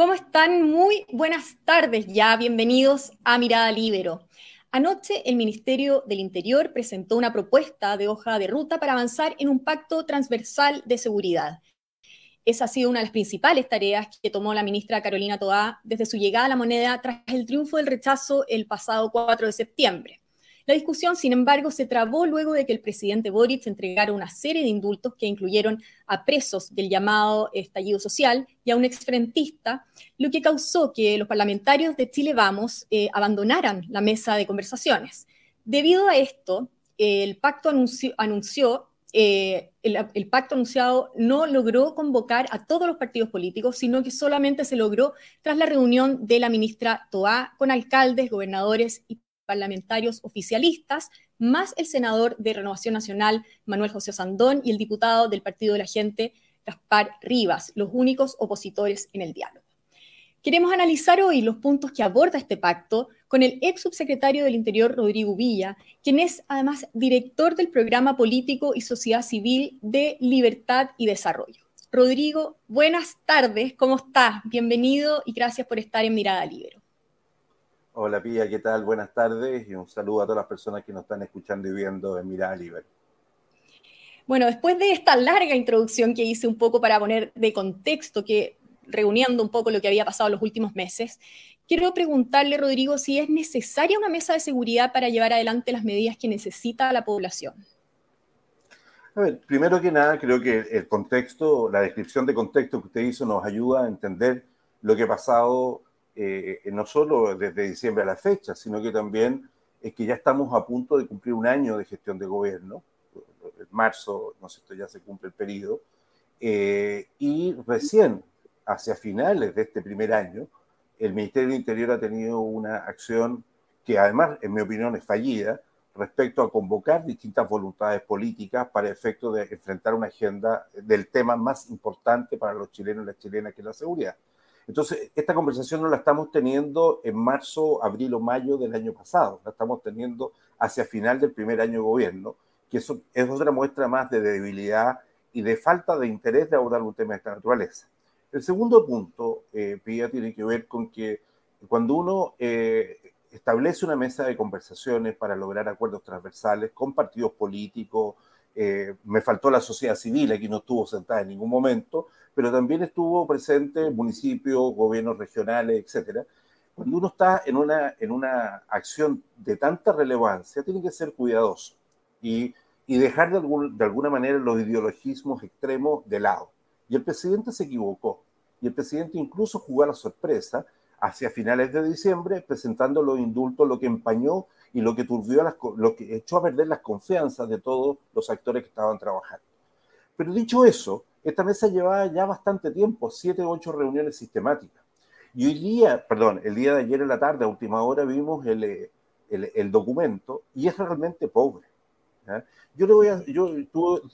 ¿Cómo están? Muy buenas tardes ya, bienvenidos a Mirada Libero. Anoche el Ministerio del Interior presentó una propuesta de hoja de ruta para avanzar en un pacto transversal de seguridad. Esa ha sido una de las principales tareas que tomó la ministra Carolina Toá desde su llegada a la moneda tras el triunfo del rechazo el pasado 4 de septiembre. La discusión, sin embargo, se trabó luego de que el presidente Boric entregara una serie de indultos que incluyeron a presos del llamado estallido social y a un exfrentista, lo que causó que los parlamentarios de Chile Vamos eh, abandonaran la mesa de conversaciones. Debido a esto, el pacto anunció, eh, el, pacto anunciado no logró convocar a todos los partidos políticos, sino que solamente se logró tras la reunión de la ministra Toá con alcaldes, gobernadores y parlamentarios oficialistas, más el senador de Renovación Nacional, Manuel José Sandón, y el diputado del Partido de la Gente, Gaspar Rivas, los únicos opositores en el diálogo. Queremos analizar hoy los puntos que aborda este pacto con el ex subsecretario del Interior, Rodrigo Villa, quien es además director del programa político y sociedad civil de Libertad y Desarrollo. Rodrigo, buenas tardes, ¿cómo estás? Bienvenido y gracias por estar en Mirada Libero. Hola Pía, ¿qué tal? Buenas tardes y un saludo a todas las personas que nos están escuchando y viendo en Mirada Libre. Bueno, después de esta larga introducción que hice un poco para poner de contexto, que reuniendo un poco lo que había pasado en los últimos meses, quiero preguntarle, Rodrigo, si es necesaria una mesa de seguridad para llevar adelante las medidas que necesita la población. A ver, primero que nada, creo que el contexto, la descripción de contexto que usted hizo nos ayuda a entender lo que ha pasado eh, no solo desde diciembre a la fecha, sino que también es que ya estamos a punto de cumplir un año de gestión de gobierno. En marzo, no sé, ya se cumple el periodo. Eh, y recién, hacia finales de este primer año, el Ministerio del Interior ha tenido una acción que además, en mi opinión, es fallida respecto a convocar distintas voluntades políticas para efecto de enfrentar una agenda del tema más importante para los chilenos y las chilenas, que es la seguridad. Entonces, esta conversación no la estamos teniendo en marzo, abril o mayo del año pasado, la estamos teniendo hacia final del primer año de gobierno, que eso es otra muestra más de debilidad y de falta de interés de abordar un tema de esta naturaleza. El segundo punto, eh, Pía, tiene que ver con que cuando uno eh, establece una mesa de conversaciones para lograr acuerdos transversales con partidos políticos, eh, me faltó la sociedad civil, aquí no estuvo sentada en ningún momento, pero también estuvo presente municipios, gobiernos regionales, etcétera. Cuando uno está en una, en una acción de tanta relevancia, tiene que ser cuidadoso y, y dejar de, algún, de alguna manera los ideologismos extremos de lado. Y el presidente se equivocó. Y el presidente incluso jugó a la sorpresa hacia finales de diciembre, presentando los indultos, lo que empañó y lo que turbió, las, lo que echó a perder las confianzas de todos los actores que estaban trabajando. Pero dicho eso, esta mesa llevaba ya bastante tiempo, siete o ocho reuniones sistemáticas. Y hoy día, perdón, el día de ayer en la tarde, a última hora, vimos el, eh, el, el documento y es realmente pobre. Yo, le voy a, yo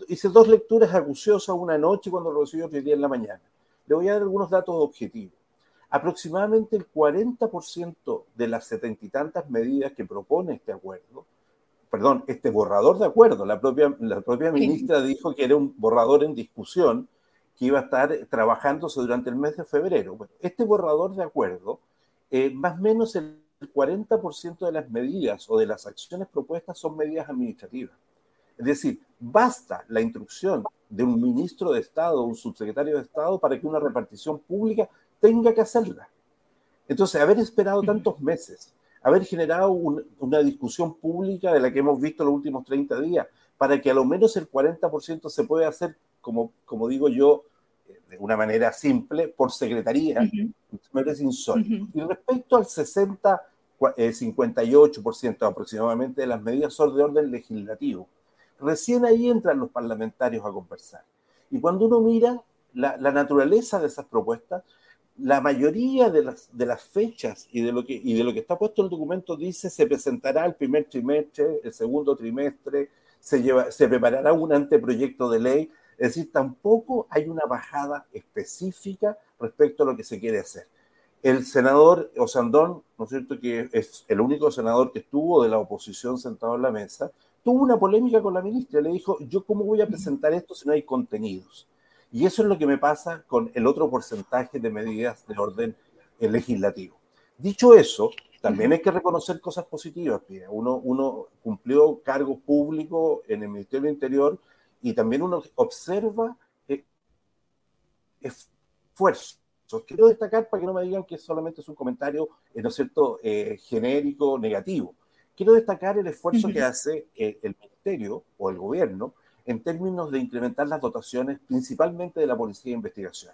hice dos lecturas acuciosas una noche cuando lo recibí otro día en la mañana. Le voy a dar algunos datos objetivos. Aproximadamente el 40% de las setenta y tantas medidas que propone este acuerdo perdón, este borrador de acuerdo. La propia, la propia ministra dijo que era un borrador en discusión que iba a estar trabajándose durante el mes de febrero. Bueno, este borrador de acuerdo, eh, más o menos el 40% de las medidas o de las acciones propuestas son medidas administrativas. Es decir, basta la instrucción de un ministro de Estado o un subsecretario de Estado para que una repartición pública tenga que hacerla. Entonces, haber esperado tantos meses haber generado una discusión pública de la que hemos visto los últimos 30 días, para que a lo menos el 40% se pueda hacer, como, como digo yo, eh, de una manera simple, por secretaría, me parece insólito. Y respecto al 60, 58% eh, aproximadamente de las medidas son de orden legislativo. Recién ahí entran los parlamentarios a conversar. Y cuando uno mira la, la naturaleza de esas propuestas, la mayoría de las, fechas y de, lo que, está puesto en el documento dice se presentará el primer trimestre, el segundo trimestre, se, se preparará un anteproyecto de ley. Es decir, tampoco hay una bajada específica respecto a lo que se quiere hacer. El senador Osandón, ¿no es cierto?, que es el único senador que estuvo de la oposición sentado en la mesa, tuvo una polémica con la ministra. Le dijo, ¿yo cómo voy a presentar esto si no hay contenidos? Y eso es lo que me pasa con el otro porcentaje de medidas de orden legislativo. Dicho eso, también hay que reconocer cosas positivas. Uno, uno cumplió cargos públicos en el Ministerio del Interior y también uno observa eh, esfuerzos. Quiero destacar para que no me digan que solamente es un comentario, eh, ¿no es cierto?, eh, genérico, negativo. Quiero destacar el esfuerzo que hace el Ministerio o el Gobierno en términos de incrementar las dotaciones, principalmente de la Policía de Investigación.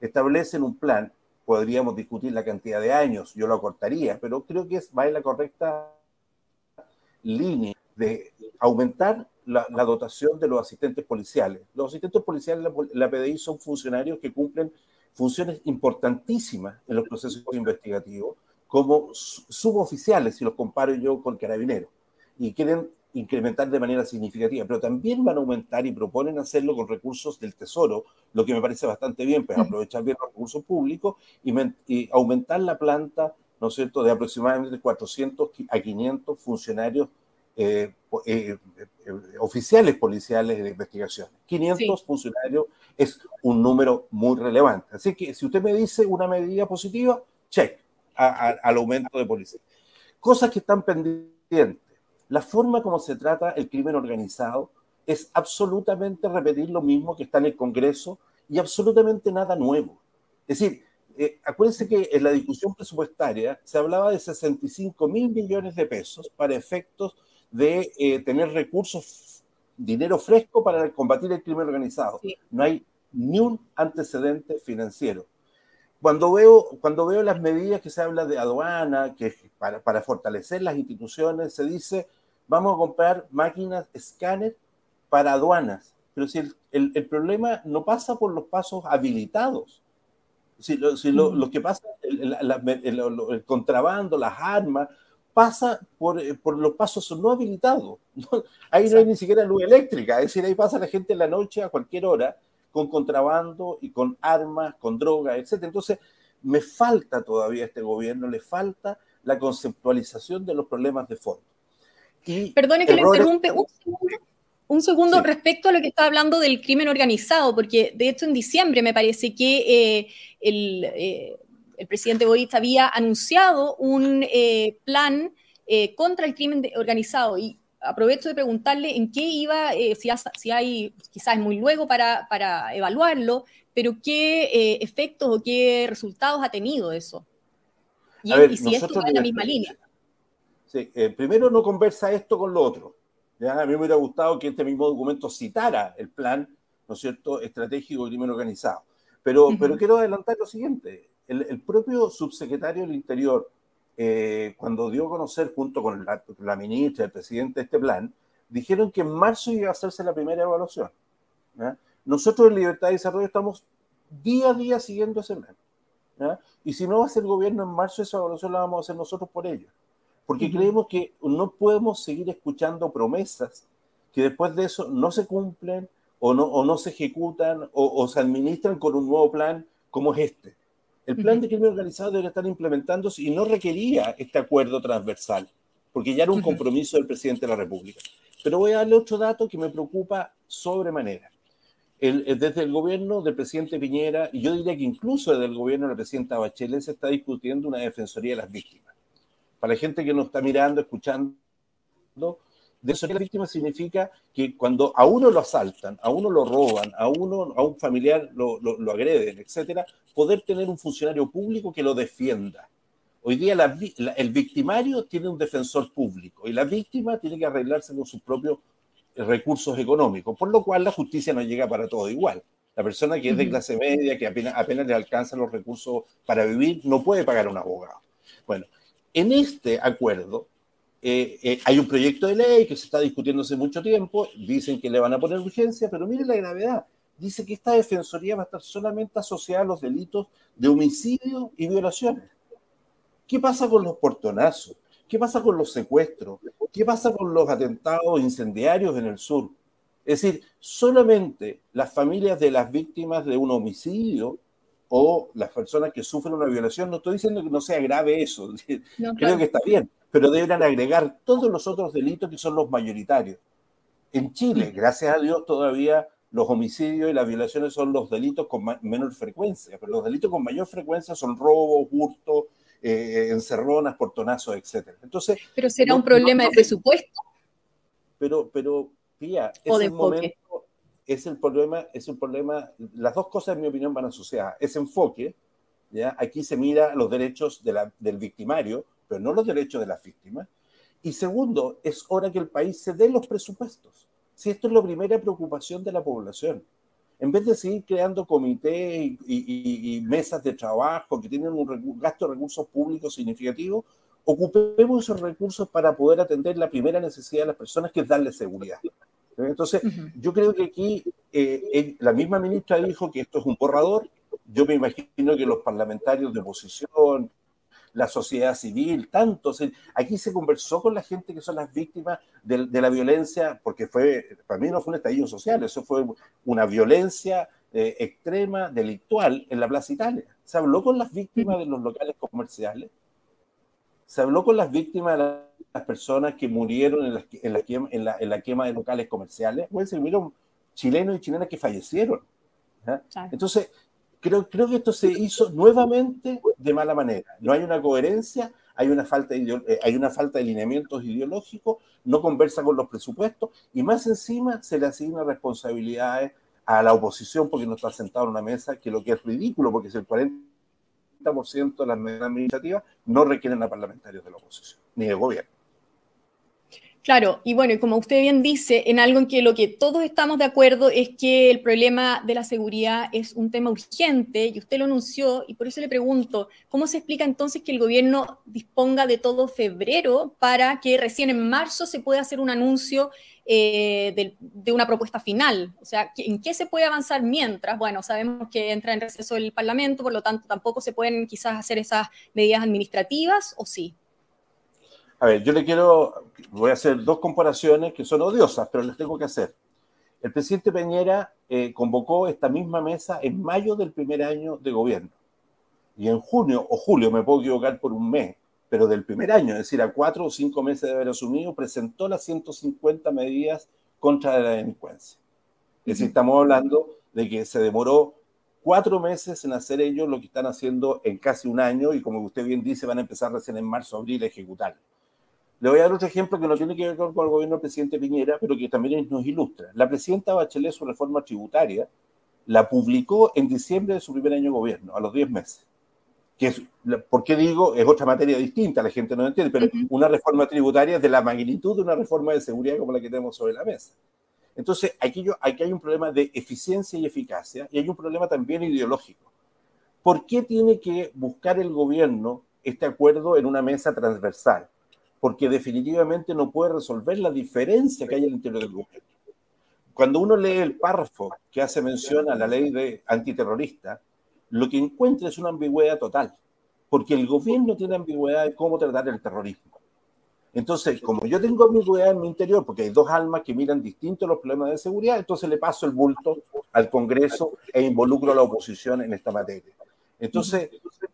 Establecen un plan podríamos discutir la cantidad de años, yo lo acortaría, pero creo que va en la correcta línea de aumentar la, dotación de los asistentes policiales. Los asistentes policiales de la, PDI son funcionarios que cumplen funciones importantísimas en los procesos investigativos, como suboficiales, si los comparo yo con carabineros, y quieren incrementar de manera significativa, pero también van a aumentar y proponen hacerlo con recursos del Tesoro, lo que me parece bastante bien, pues aprovechar bien los recursos públicos y, aumentar la planta, ¿no es cierto?, de aproximadamente 400 a 500 funcionarios eh, eh, eh, oficiales policiales de investigación. 500 funcionarios es un número muy relevante. Así que si usted me dice una medida positiva, check al aumento de policía. Cosas que están pendientes la forma como se trata el crimen organizado es absolutamente repetir lo mismo que está en el Congreso y absolutamente nada nuevo. Es decir, eh, acuérdense que en la discusión presupuestaria se hablaba de 65 mil millones de pesos para efectos de eh, tener recursos, dinero fresco para combatir el crimen organizado. No hay ni un antecedente financiero. Cuando veo, cuando veo las medidas que se habla de aduana, que para, para fortalecer las instituciones, se dice vamos a comprar máquinas escáner para aduanas. Pero si el, el, problema no pasa por los pasos habilitados. Si lo, si lo, lo que pasa, el, el, contrabando, las armas, pasa por, eh, por los pasos no habilitados. Ahí no hay ni siquiera luz eléctrica, es decir, ahí pasa la gente en la noche a cualquier hora con contrabando y con armas, con drogas, etc. Entonces, me falta todavía a este gobierno, le falta la conceptualización de los problemas de fondo. Perdone que le interrumpe un segundo, respecto a lo que está hablando del crimen organizado, porque de hecho en diciembre me parece que eh, eh, el, presidente Boric había anunciado un eh, plan contra el crimen organizado y aprovecho de preguntarle en qué iba, si, hay, quizás es muy luego para, evaluarlo, pero qué efectos o qué resultados ha tenido eso. Y, y si esto va en la misma línea. Sí, eh, primero no conversa esto con lo otro. ¿ya? A mí me hubiera gustado que este mismo documento citara el plan, ¿no es cierto?, estratégico de crimen organizado. Pero, pero quiero adelantar lo siguiente. El, propio subsecretario del Interior, eh, cuando dio a conocer junto con la, ministra, el presidente, este plan, dijeron que en marzo iba a hacerse la primera evaluación. Nosotros en Libertad y Desarrollo estamos día a día siguiendo ese plan. Y si no va a ser el gobierno en marzo, esa evaluación la vamos a hacer nosotros por ellos porque creemos que no podemos seguir escuchando promesas que después de eso no se cumplen o no, o no se ejecutan o, se administran con un nuevo plan como es este. El plan de crimen organizado debería estar implementándose y no requería este acuerdo transversal, porque ya era un compromiso del presidente de la República. Pero voy a darle otro dato que me preocupa sobremanera. El, desde el gobierno del presidente Piñera, y yo diría que incluso desde el gobierno de la presidenta Bachelet, se está discutiendo una defensoría de las víctimas para la gente que nos está mirando, escuchando, de eso la víctima significa que cuando a uno lo asaltan, a uno lo roban, a uno, a un familiar lo, lo, agreden, etcétera, poder tener un funcionario público que lo defienda. Hoy día el victimario tiene un defensor público y la víctima tiene que arreglarse con sus propios recursos económicos, por lo cual la justicia no llega para todo igual. La persona que es de clase media, que apenas, apenas le alcanza los recursos para vivir, no puede pagar un abogado. Bueno, en este acuerdo eh, eh, hay un proyecto de ley que se está discutiendo hace mucho tiempo, dicen que le van a poner urgencia, pero miren la gravedad. Dice que esta defensoría va a estar solamente asociada a los delitos de homicidio y violaciones. ¿Qué pasa con los portonazos? ¿Qué pasa con los secuestros? ¿Qué pasa con los atentados incendiarios en el sur? Es decir, solamente las familias de las víctimas de un homicidio o las personas que sufren una violación. No estoy diciendo que no sea grave eso, creo que está bien, pero deberán agregar todos los otros delitos que son los mayoritarios. En Chile, gracias a Dios, todavía los homicidios y las violaciones son los delitos con menor frecuencia, pero los delitos con mayor frecuencia son robos, hurtos, eh, encerronas, portonazos, etc. Entonces, pero será un problema de presupuesto. Pero, pero, tía, es el momento, es el problema, es un problema, las dos cosas en mi opinión van asociadas. Ese enfoque, ¿ya? aquí se mira los derechos del victimario, pero no los derechos de las víctimas. Y segundo, es hora que el país se dé los presupuestos. Si esto es la primera preocupación de la población. En vez de seguir creando comités y, mesas de trabajo que tienen un gasto de recursos públicos significativo, ocupemos esos recursos para poder atender la primera necesidad de las personas, que es darle seguridad. Entonces, yo creo que aquí eh, la misma ministra dijo que esto es un borrador. Yo me imagino que los parlamentarios de oposición, la sociedad civil, tantos. Aquí se conversó con la gente que son las víctimas de, la violencia, porque fue, para mí no fue un estallido social, eso fue una violencia eh, extrema, delictual en la Plaza Italia. Se habló con las víctimas de los locales comerciales, se habló con las víctimas de las personas que murieron en la, en la, en la, quema de locales comerciales, pues se vieron chilenos y chilenas que fallecieron. Entonces, creo, creo que esto se hizo nuevamente de mala manera. No hay una coherencia, hay una falta de, eh, hay una falta de lineamientos ideológicos, no conversa con los presupuestos y más encima se le asigna responsabilidades a la oposición porque no está sentado en una mesa, que lo que es ridículo, porque es el 40% de las medidas administrativas no requieren a parlamentarios de la oposición, ni de gobierno. Claro, y bueno, como usted bien dice, en algo en que lo que todos estamos de acuerdo es que el problema de la seguridad es un tema urgente y usted lo anunció y por eso le pregunto, ¿cómo se explica entonces que el gobierno disponga de todo febrero para que recién en marzo se pueda hacer un anuncio eh, de, de, una propuesta final? O sea, ¿en qué se puede avanzar mientras? Bueno, sabemos que entra en receso el Parlamento, por lo tanto tampoco se pueden quizás hacer esas medidas administrativas o sí. A ver, yo le quiero, voy a hacer dos comparaciones que son odiosas, pero las tengo que hacer. El presidente Peñera eh, convocó esta misma mesa en mayo del primer año de gobierno. Y en junio o julio, me puedo equivocar por un mes, pero del primer año, es decir, a cuatro o cinco meses de haber asumido, presentó las 150 medidas contra la delincuencia. Es decir, estamos hablando de que se demoró cuatro meses en hacer ellos lo que están haciendo en casi un año y como usted bien dice, van a empezar recién en marzo, abril a ejecutarlo. Le voy a dar otro ejemplo que no tiene que ver con el gobierno del presidente Piñera, pero que también nos ilustra. La presidenta Bachelet, su reforma tributaria, la publicó en diciembre de su primer año de gobierno, a los 10 meses. Que es, ¿Por qué digo? Es otra materia distinta, la gente no entiende, pero una reforma tributaria de la magnitud de una reforma de seguridad como la que tenemos sobre la mesa. Entonces, aquí, aquí hay un problema de eficiencia y eficacia y hay un problema también ideológico. ¿Por qué tiene que buscar el gobierno este acuerdo en una mesa transversal? Porque definitivamente no puede resolver la diferencia que hay al interior del gobierno. Cuando uno lee el párrafo que hace mención a la ley de antiterrorista, lo que encuentra es una ambigüedad total, porque el gobierno tiene ambigüedad de cómo tratar el terrorismo. Entonces, como yo tengo ambigüedad en mi interior, porque hay dos almas que miran distintos los problemas de seguridad, entonces le paso el bulto al Congreso e involucro a la oposición en esta materia. Entonces,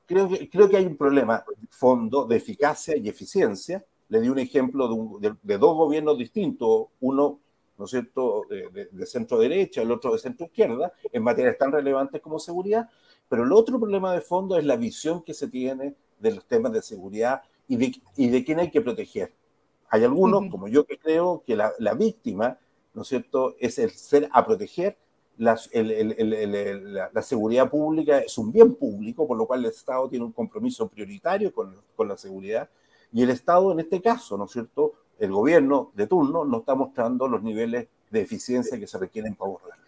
creo que, creo que hay un problema de fondo de eficacia y eficiencia le di un ejemplo de, dos gobiernos distintos, uno, ¿no es cierto?, de, centro derecha, el otro de centro izquierda, en materias tan relevantes como seguridad, pero el otro problema de fondo es la visión que se tiene de los temas de seguridad y de, y de quién hay que proteger. Hay algunos, como yo, que creo que la, víctima, ¿no es cierto?, es el ser a proteger. La, la, seguridad pública es un bien público, por lo cual el Estado tiene un compromiso prioritario con, con la seguridad y el Estado, en este caso, ¿no es cierto? El gobierno de turno no está mostrando los niveles de eficiencia que se requieren para borrarlo.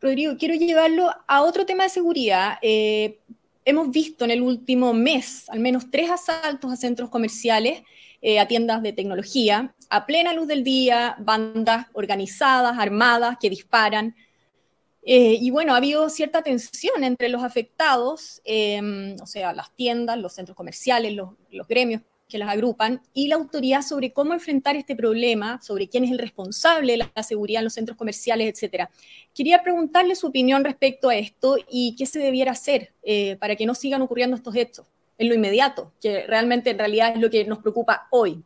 Rodrigo, quiero llevarlo a otro tema de seguridad. Eh, hemos visto en el último mes al menos tres asaltos a centros comerciales, eh, a tiendas de tecnología, a plena luz del día, bandas organizadas, armadas, que disparan. Eh, y bueno, ha habido cierta tensión entre los afectados, em, o sea, las tiendas, los centros comerciales, los, gremios que las agrupan, y la autoridad sobre cómo enfrentar este problema, sobre quién es el responsable de la, seguridad en los centros comerciales, etcétera. Quería preguntarle su opinión respecto a esto y qué se debiera hacer eh, para que no sigan ocurriendo estos hechos en lo inmediato, que realmente en realidad es lo que nos preocupa hoy.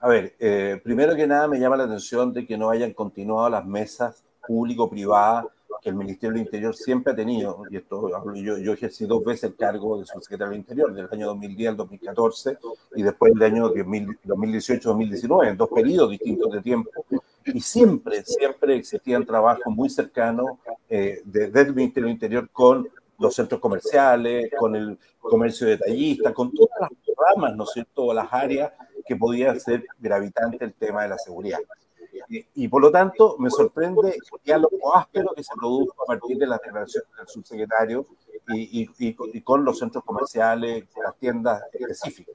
A ver, eh, primero que nada me llama la atención de que no hayan continuado las mesas público-privadas que el Ministerio del Interior siempre ha tenido, y esto yo, yo ejercí dos veces el cargo de subsecretario del Interior, del año 2010 al 2014, y después del año 2018-2019, en dos periodos distintos de tiempo, y siempre, siempre existían trabajos muy cercanos eh, desde el Ministerio del Interior con los centros comerciales, con el comercio detallista, con todas las ramas, ¿no es cierto?, las áreas que podía ser gravitante el tema de la seguridad. Y, por lo tanto, me sorprende el diálogo áspero que se produjo a partir de las declaraciones del subsecretario y, y, con los centros comerciales, las tiendas específicas.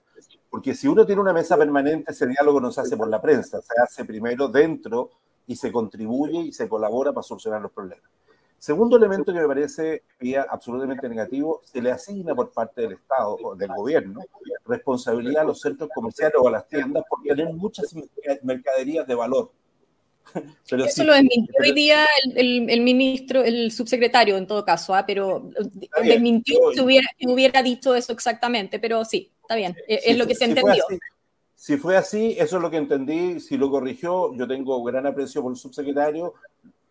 Porque si uno tiene una mesa permanente, ese diálogo no se hace por la prensa, se hace primero dentro y se contribuye y se colabora para solucionar los problemas. Segundo elemento que me parece absolutamente negativo, se le asigna por parte del Estado o del gobierno responsabilidad a los centros comerciales o a las tiendas por tener muchas mercaderías de valor. Eso lo desmintió hoy día el, ministro, el subsecretario en todo caso, ¿ah? pero desmintió si hubiera, hubiera, dicho eso exactamente, pero sí, está bien, e, es, lo que se entendió. si fue así, eso es lo que entendí, si lo corrigió, yo tengo gran aprecio por el subsecretario,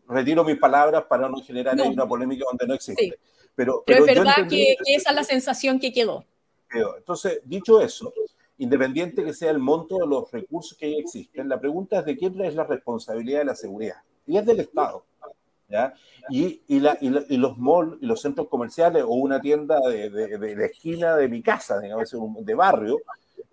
retiro mis palabras para no generar una polémica donde no existe. Pero, pero, es verdad que, esa es la sensación que quedó. Entonces, dicho eso, independiente que sea el monto de los recursos que existen, la pregunta es de quién es la responsabilidad de la seguridad. Y es del Estado. ¿ya? Y, y, la, y, los malls y los centros comerciales o una tienda de, de, de, esquina de mi casa, digamos, de barrio,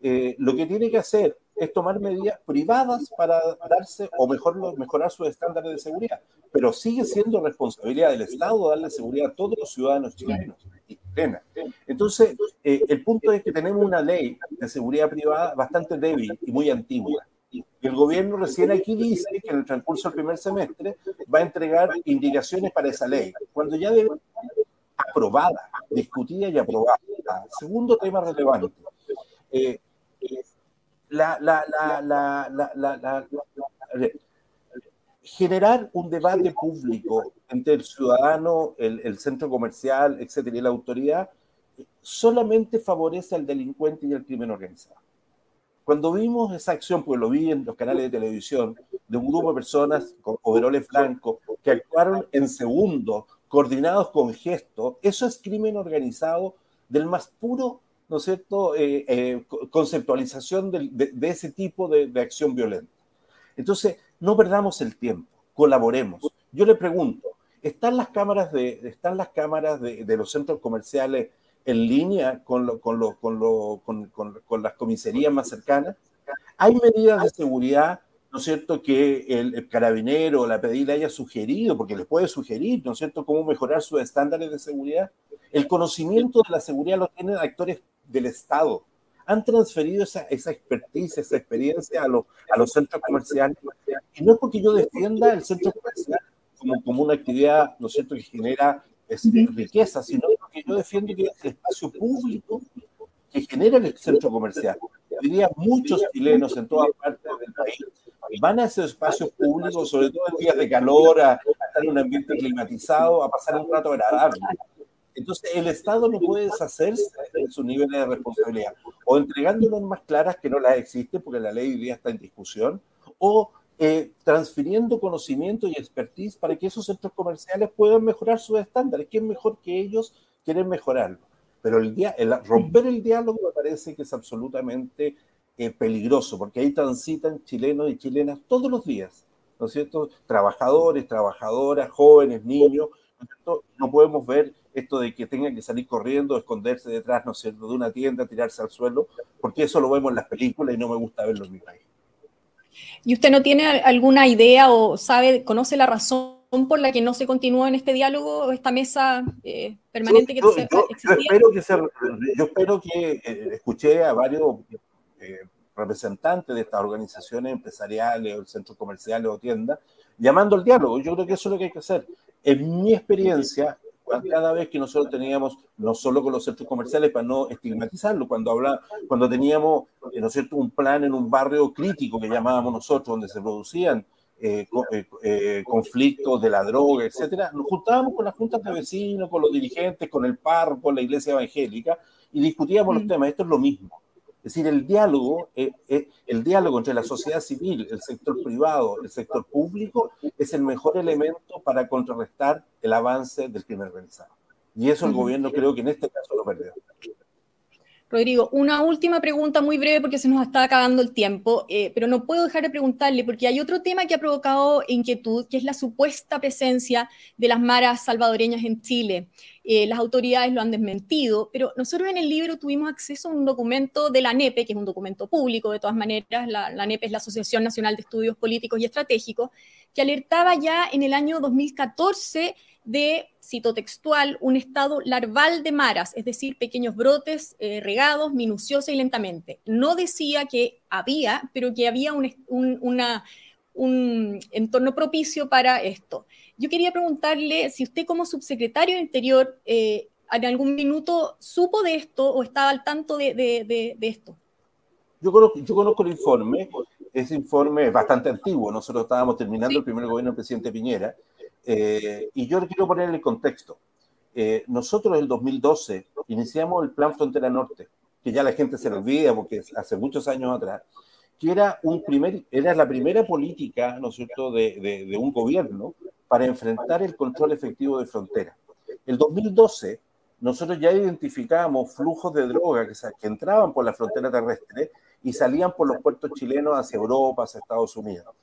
eh, lo que tiene que hacer es tomar medidas privadas para darse o mejor, mejorar sus estándares de seguridad. Pero sigue siendo responsabilidad del Estado darle seguridad a todos los ciudadanos chilenos y chilenas. Entonces, eh, el punto es que tenemos una ley de seguridad privada bastante débil y muy antigua. Y el gobierno recién aquí dice que en el transcurso del primer semestre va a entregar indicaciones para esa ley, cuando ya debe aprobada, discutida y aprobada. Segundo tema relevante. Eh, la, generar un debate público entre el ciudadano, el, centro comercial, etcétera, y la autoridad, solamente favorece al delincuente y al crimen organizado. Cuando vimos esa acción, pues lo vi en los canales de televisión, de un grupo de personas con overoles blancos que actuaron en segundo, coordinados con gestos, eso es crimen organizado del más puro ¿no es cierto?, eh, eh, conceptualización de, ese tipo de, acción violenta. Entonces, no perdamos el tiempo, colaboremos. Yo le pregunto, ¿están las cámaras de, están las cámaras de, los centros comerciales en línea con, con, con, las comisarías más cercanas? ¿Hay medidas de seguridad ¿no es cierto?, que el, carabinero o la pedida haya sugerido, porque les puede sugerir, ¿no es cierto?, cómo mejorar sus estándares de seguridad. El conocimiento de la seguridad lo tienen actores del Estado. Han transferido esa, esa expertise, esa experiencia a, a los centros comerciales. Y no es porque yo defienda el centro comercial como, como una actividad, ¿no es cierto?, que genera este, riqueza, sino porque yo defiendo que es el espacio público que genera el centro comercial. Diría muchos chilenos en todas partes del país van a esos espacios públicos, sobre todo en días de calor, a, a estar en un ambiente climatizado, a pasar un rato agradable. Entonces, el Estado no puede deshacerse de su nivel de responsabilidad, o entregando normas claras que no las existen, porque la ley hoy día está en discusión, o eh, transfiriendo conocimiento y expertise para que esos centros comerciales puedan mejorar sus estándares. ¿Quién mejor que ellos quieren mejorarlo? Pero el, el romper el diálogo me parece que es absolutamente eh, peligroso, porque ahí transitan chilenos y chilenas todos los días, ¿no es cierto? Trabajadores, trabajadoras, jóvenes, niños, ¿no, no podemos ver esto de que tengan que salir corriendo, esconderse detrás, ¿no cierto?, de una tienda, tirarse al suelo, porque eso lo vemos en las películas y no me gusta verlo en mi país. ¿Y usted no tiene alguna idea o sabe, conoce la razón por la que no se continúa en este diálogo, esta mesa eh, permanente que se, yo, espero que yo espero que eh, escuché a varios eh, representantes de estas organizaciones empresariales o centros comerciales o tiendas llamando al diálogo. Yo creo que eso es lo que hay que hacer. En mi experiencia, cada vez que nosotros teníamos, no solo con los centros comerciales, para no estigmatizarlo, cuando, habla, cuando teníamos eh, ¿no es cierto? un plan en un barrio crítico que llamábamos nosotros, donde se producían eh, eh, conflictos de la droga, etcétera, nos juntábamos con las juntas de vecinos, con los dirigentes, con el párroco, con la iglesia evangélica, y discutíamos los mm. temas. Esto es lo mismo. Es decir, el diálogo, eh, eh, el diálogo entre la sociedad civil, el sector privado, el sector público, es el mejor elemento para contrarrestar el avance del crimen organizado. Y eso el gobierno creo que en este caso lo perdió. Rodrigo, una última pregunta muy breve porque se nos está acabando el tiempo, eh, pero no puedo dejar de preguntarle porque hay otro tema que ha provocado inquietud, que es la supuesta presencia de las maras salvadoreñas en Chile. Eh, las autoridades lo han desmentido, pero nosotros en el libro tuvimos acceso a un documento de la NEPE, que es un documento público de todas maneras, la, la NEPE es la Asociación Nacional de Estudios Políticos y Estratégicos, que alertaba ya en el año 2014 de, cito textual, un estado larval de maras, es decir, pequeños brotes eh, regados minuciosa y lentamente. No decía que había, pero que había un, una, un entorno propicio para esto. Yo quería preguntarle si usted como subsecretario de Interior eh, en algún minuto supo de esto o estaba al tanto de, de, de, esto. Yo conozco, yo conozco, el informe, ese informe es bastante antiguo, nosotros estábamos terminando el primer gobierno del presidente Piñera, eh, y yo quiero poner el contexto. Eh, nosotros en el 2012 iniciamos el Plan Frontera Norte, que ya la gente se lo olvida porque hace muchos años atrás, que era, un primer, era la primera política, ¿no es cierto?, de, de, un gobierno para enfrentar el control efectivo de frontera. El 2012 nosotros ya identificábamos flujos de droga que, que entraban por la frontera terrestre y salían por los puertos chilenos hacia Europa, hacia Estados Unidos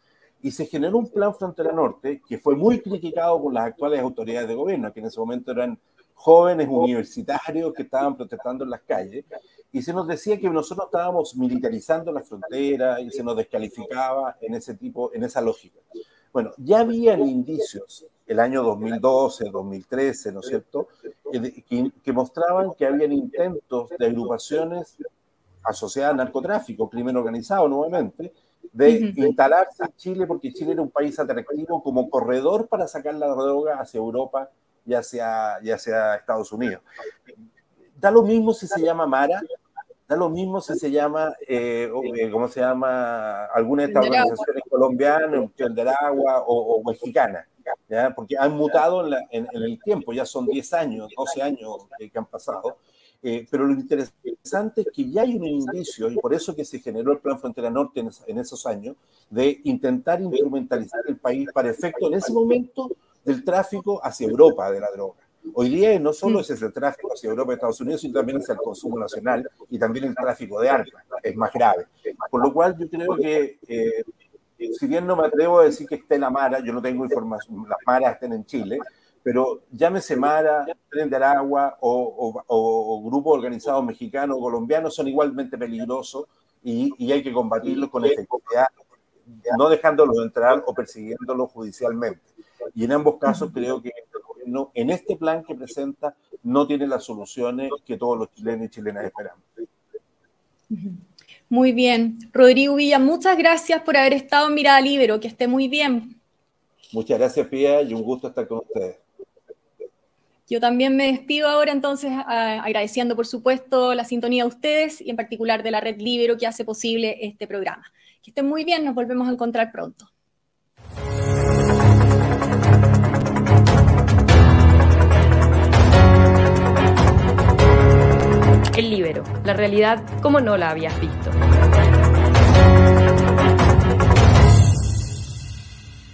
y se generó un plan Frontera Norte que fue muy criticado por las actuales autoridades de gobierno, que en ese momento eran jóvenes universitarios que estaban protestando en las calles, y se nos decía que nosotros estábamos militarizando la frontera y se nos descalificaba en ese tipo, en esa lógica. Bueno, ya habían indicios el año 2012, 2013, ¿no es cierto?, que, que mostraban que habían intentos de agrupaciones asociadas al narcotráfico, crimen organizado nuevamente, de instalarse en Chile porque Chile era un país atractivo como corredor para sacar la droga hacia Europa y hacia, y hacia Estados Unidos. Da lo mismo si se llama Mara, da lo mismo si se llama, eh, eh ¿cómo se llama? Alguna de estas organizaciones colombianas, del Agua o, mexicana, ¿ya? porque han mutado en, en, el tiempo, ya son 10 años, 12 años que han pasado. Eh, pero lo interesante es que ya hay un indicio, y por eso que se generó el Plan Frontera Norte en, esos años, de intentar instrumentalizar el país para efecto en ese momento del tráfico hacia Europa de la droga. Hoy día no solo es el tráfico hacia Europa y Estados Unidos, sino también hacia el consumo nacional y también el tráfico de armas, es más grave. Por lo cual yo creo que, eh, si bien no me atrevo a decir que esté la Mara, yo no tengo información, las Maras estén en Chile, pero llámese Mara, Tren del Agua o, o, grupos organizados mexicanos o colombianos son igualmente peligrosos y, y hay que combatirlos con efectividad, no dejándolos entrar o persiguiéndolos judicialmente. Y en ambos casos creo que el gobierno, en este plan que presenta, no tiene las soluciones que todos los chilenos y chilenas esperamos. Muy bien. Rodrigo Villa, muchas gracias por haber estado en Mirada Libero. Que esté muy bien. Muchas gracias, Pia, y un gusto estar con ustedes. Yo también me despido ahora entonces agradeciendo por supuesto la sintonía de ustedes y en particular de la red Libero que hace posible este programa. Que estén muy bien, nos volvemos a encontrar pronto. El Libero, la realidad como no la habías visto.